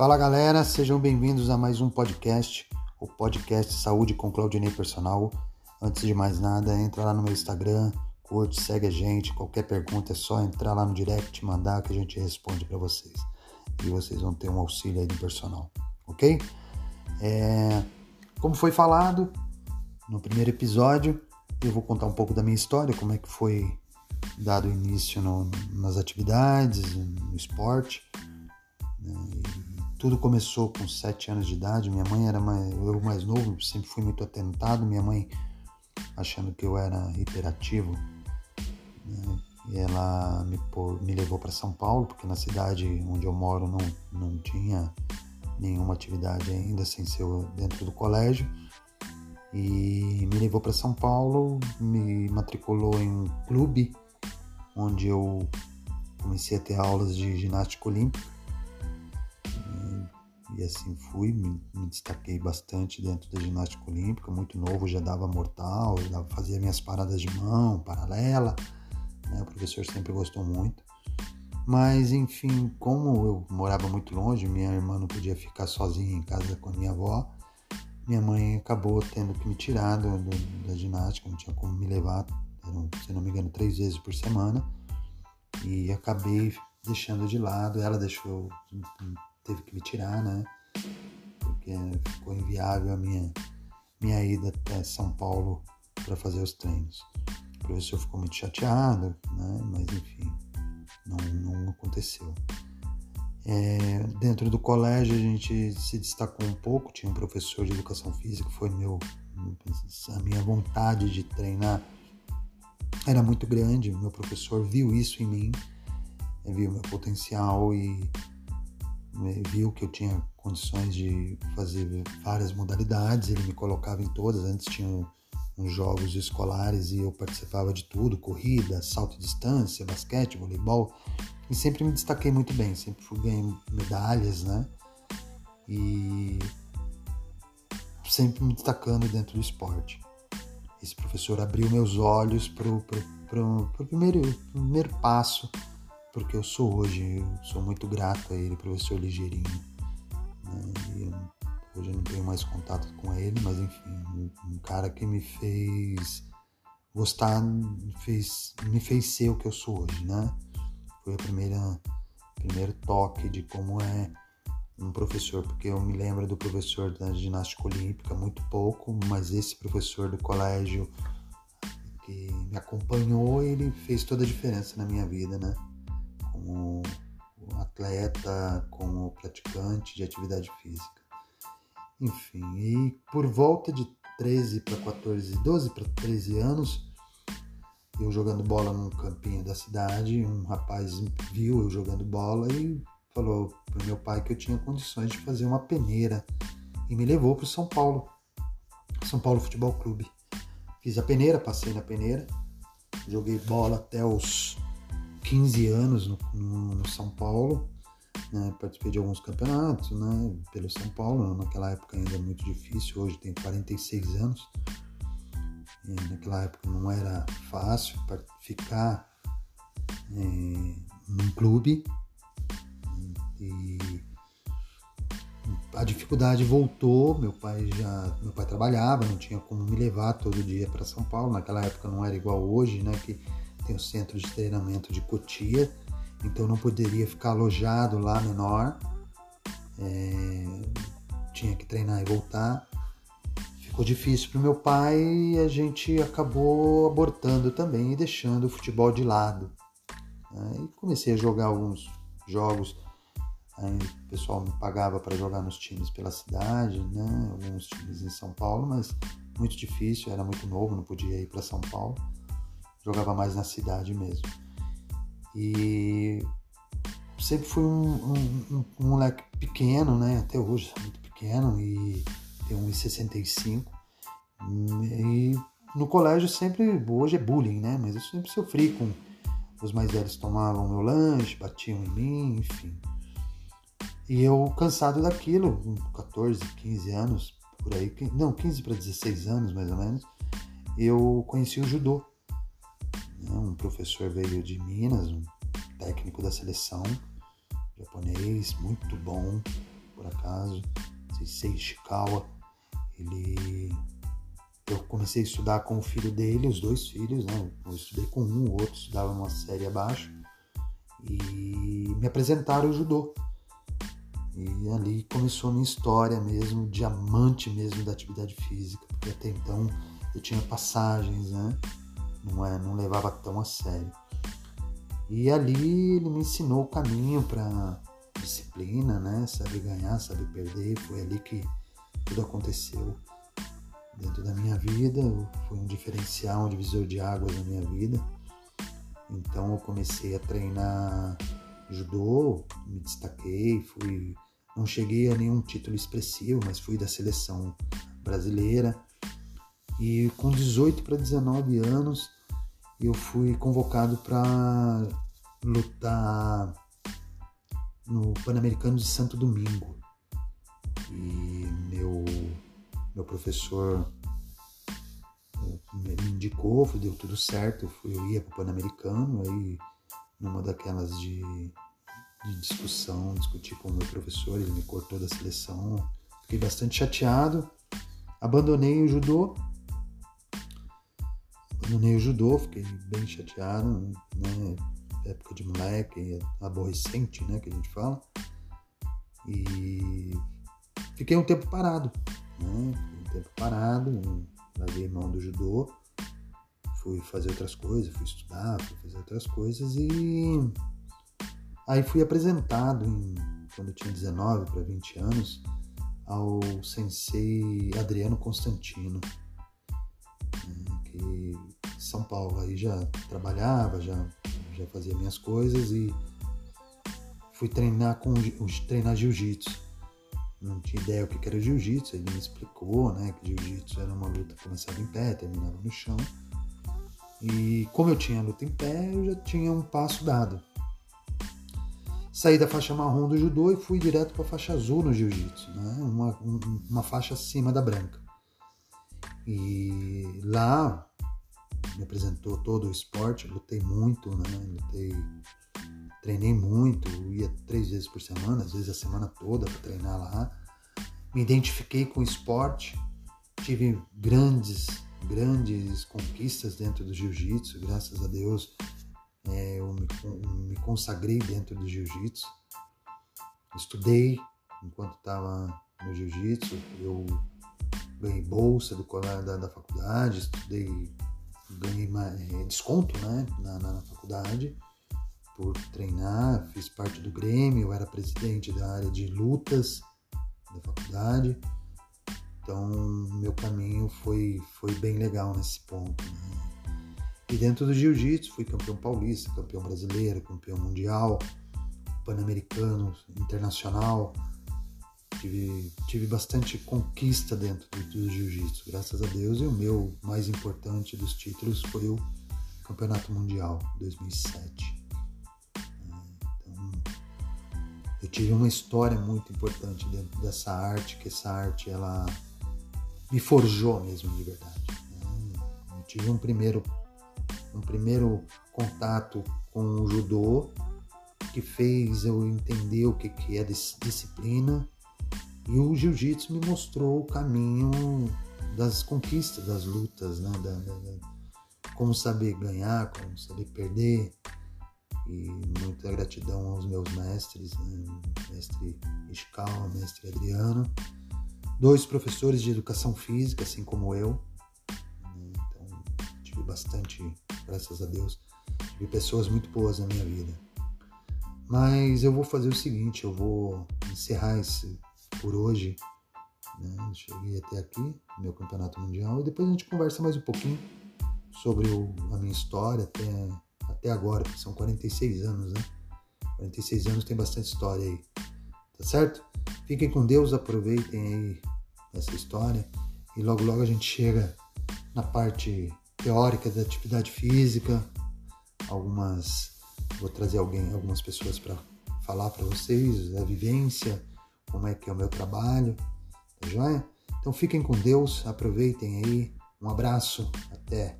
Fala galera, sejam bem-vindos a mais um podcast, o podcast Saúde com Claudinei Personal. Antes de mais nada, entra lá no meu Instagram, curte, segue a gente. Qualquer pergunta é só entrar lá no direct, mandar que a gente responde para vocês. E vocês vão ter um auxílio aí do personal, ok? É... Como foi falado no primeiro episódio, eu vou contar um pouco da minha história, como é que foi dado início no, nas atividades, no esporte. Né? Tudo começou com sete anos de idade. Minha mãe era mais, eu mais novo, sempre fui muito atentado. Minha mãe achando que eu era hiperativo, né? e ela me, me levou para São Paulo, porque na cidade onde eu moro não, não tinha nenhuma atividade ainda sem ser dentro do colégio. E me levou para São Paulo, me matriculou em um clube onde eu comecei a ter aulas de ginástica olímpica e assim fui, me, me, destaquei bastante dentro da ginástica olímpica, muito novo, já dava mortal, já fazia minhas paradas de mão, paralela, né? o professor sempre gostou muito. Mas enfim, como eu morava muito longe, minha irmã não podia ficar sozinha em casa com a minha avó, minha mãe acabou tendo que me tirar do, do, da ginástica, não tinha como me levar, eram, se não me engano, três vezes por semana, e acabei deixando de lado, ela deixou teve que me tirar, né? Porque ficou inviável a minha, minha ida até São Paulo para fazer os treinos. O professor ficou muito chateado, né? Mas enfim, não, não aconteceu. É, dentro do colégio a gente se destacou um pouco, tinha um professor de educação física, foi meu, a minha vontade de treinar era muito grande, meu professor viu isso em mim, viu meu potencial e viu que eu tinha condições de fazer várias modalidades, ele me colocava em todas. Antes tinha uns jogos escolares e eu participava de tudo: corrida, salto de distância, basquete, voleibol. E sempre me destaquei muito bem, sempre fui ganhando medalhas, né? E sempre me destacando dentro do esporte. Esse professor abriu meus olhos para o primeiro, primeiro passo porque eu sou hoje, eu sou muito grato a ele, professor Ligeirinho. Né? hoje eu não tenho mais contato com ele, mas enfim, um, cara que me fez gostar, me fez, me fez ser o que eu sou hoje, né? Foi a primeira primeiro toque de como é um professor, porque eu me lembro do professor da ginástica olímpica muito pouco, mas esse professor do colégio que me acompanhou, ele fez toda a diferença na minha vida, né? Atleta, como praticante de atividade física. Enfim, e por volta de 13 para 14, 12 para 13 anos, eu jogando bola num campinho da cidade, um rapaz viu eu jogando bola e falou para meu pai que eu tinha condições de fazer uma peneira e me levou para São Paulo, São Paulo Futebol Clube. Fiz a peneira, passei na peneira, joguei bola até os 15 anos no, no, no São Paulo, né? participei de alguns campeonatos né? pelo São Paulo, naquela época ainda é muito difícil, hoje tenho 46 anos, e naquela época não era fácil ficar é, num clube e a dificuldade voltou, meu pai já, meu pai trabalhava, não tinha como me levar todo dia para São Paulo, naquela época não era igual hoje, né, que tem o centro de treinamento de Cotia, então não poderia ficar alojado lá menor, é, tinha que treinar e voltar. Ficou difícil para o meu pai e a gente acabou abortando também e deixando o futebol de lado. Né? E comecei a jogar alguns jogos. Aí o pessoal me pagava para jogar nos times pela cidade, né? alguns times em São Paulo, mas muito difícil, era muito novo, não podia ir para São Paulo jogava mais na cidade mesmo. E sempre fui um, um, um moleque pequeno, né? Até hoje sou muito pequeno e tenho 1,65. E no colégio sempre, hoje é bullying, né? Mas eu sempre sofri com os mais velhos tomavam meu lanche, batiam em mim, enfim. E eu cansado daquilo, com 14, 15 anos, por aí, não, 15 para 16 anos mais ou menos, eu conheci o judô. Né? Um professor veio de Minas, um técnico da seleção japonês, muito bom, por acaso, Sensei Ishikawa. Ele eu comecei a estudar com o filho dele, os dois filhos, né? Eu estudei com um, o outro estudava uma série abaixo. E me apresentaram o judô. E ali começou a minha história mesmo, diamante mesmo da atividade física, porque até então eu tinha passagens, né? Não, é, não levava tão a sério. E ali ele me ensinou o caminho para disciplina, né? Saber ganhar, saber perder. Foi ali que tudo aconteceu dentro da minha vida. Foi um diferencial, um divisor de águas na minha vida. Então eu comecei a treinar judô, me destaquei, fui não cheguei a nenhum título expressivo, mas fui da seleção brasileira. E com 18 para 19 anos, eu fui convocado para lutar no Pan-Americano de Santo Domingo. E meu, meu professor me indicou, deu tudo certo, eu ia para o Pan-Americano, aí numa daquelas de, de discussão, discuti com o meu professor, ele me cortou da seleção, fiquei bastante chateado, abandonei o judô, abandonei o judô, fiquei bem chateado, né, época de moleque, aborrecente, né, que a gente fala, e fiquei um tempo parado, né, um tempo parado, larguei mão do judô, fui fazer outras coisas, fui estudar, fui fazer outras coisas e aí fui apresentado em, quando eu tinha 19 para 20 anos ao sensei Adriano Constantino, né, que São Paulo aí já trabalhava, já já fazia minhas coisas e fui treinar com treinar jiu-jitsu não tinha ideia o que era jiu-jitsu, ele me explicou, né, que jiu-jitsu era uma luta que começava em pé, terminava no chão. E como eu tinha luta em pé, eu já tinha um passo dado. Saí da faixa marrom do judô e fui direto para a faixa azul no jiu-jitsu, né, uma, uma faixa acima da branca. E lá me apresentou todo o esporte, lutei muito, né, lutei treinei muito, ia três vezes por semana, às vezes a semana toda para treinar lá. Me identifiquei com o esporte, tive grandes, grandes conquistas dentro do jiu-jitsu, graças a Deus é, eu me, me, consagrei dentro do jiu-jitsu. Estudei enquanto estava no jiu-jitsu, eu ganhei bolsa do da, da faculdade, estudei, ganhei é, desconto né, na, na faculdade por treinar, fiz parte do Grêmio, eu era presidente da área de lutas da faculdade. Então, meu caminho foi, foi bem legal nesse ponto. Né? E dentro do jiu-jitsu, fui campeão paulista, campeão brasileiro, campeão mundial, pan-americano, internacional. Tive, tive bastante conquista dentro do, do jiu-jitsu, graças a Deus. E o meu mais importante dos títulos foi o Campeonato Mundial 2007. eu tive uma história muito importante dentro dessa arte, que essa arte ela me forjou mesmo de verdade. Né? Eu tive um primeiro, um primeiro contato com o judô que fez eu entender o que, que é disciplina e o jiu-jitsu me mostrou o caminho das conquistas, das lutas, né? Da, da, da, como saber ganhar, como saber perder, e muita gratidão aos meus mestres, né? mestre Ishikawa, mestre Adriano, dois professores de educação física, assim como eu. Né? Então, tive bastante, graças a Deus, tive pessoas muito boas na minha vida. Mas eu vou fazer o seguinte, eu vou encerrar esse por hoje. Né? Cheguei até aqui, meu campeonato mundial, e depois a gente conversa mais um pouquinho sobre o, a minha história até até agora, porque são 46 anos, né? 46 anos tem bastante história aí, tá certo? Fiquem com Deus, aproveitem aí essa história e logo logo a gente chega na parte teórica da atividade física. Algumas vou trazer alguém, algumas pessoas para falar para vocês a vivência, como é que é o meu trabalho, tá joia? Então fiquem com Deus, aproveitem aí, um abraço, até!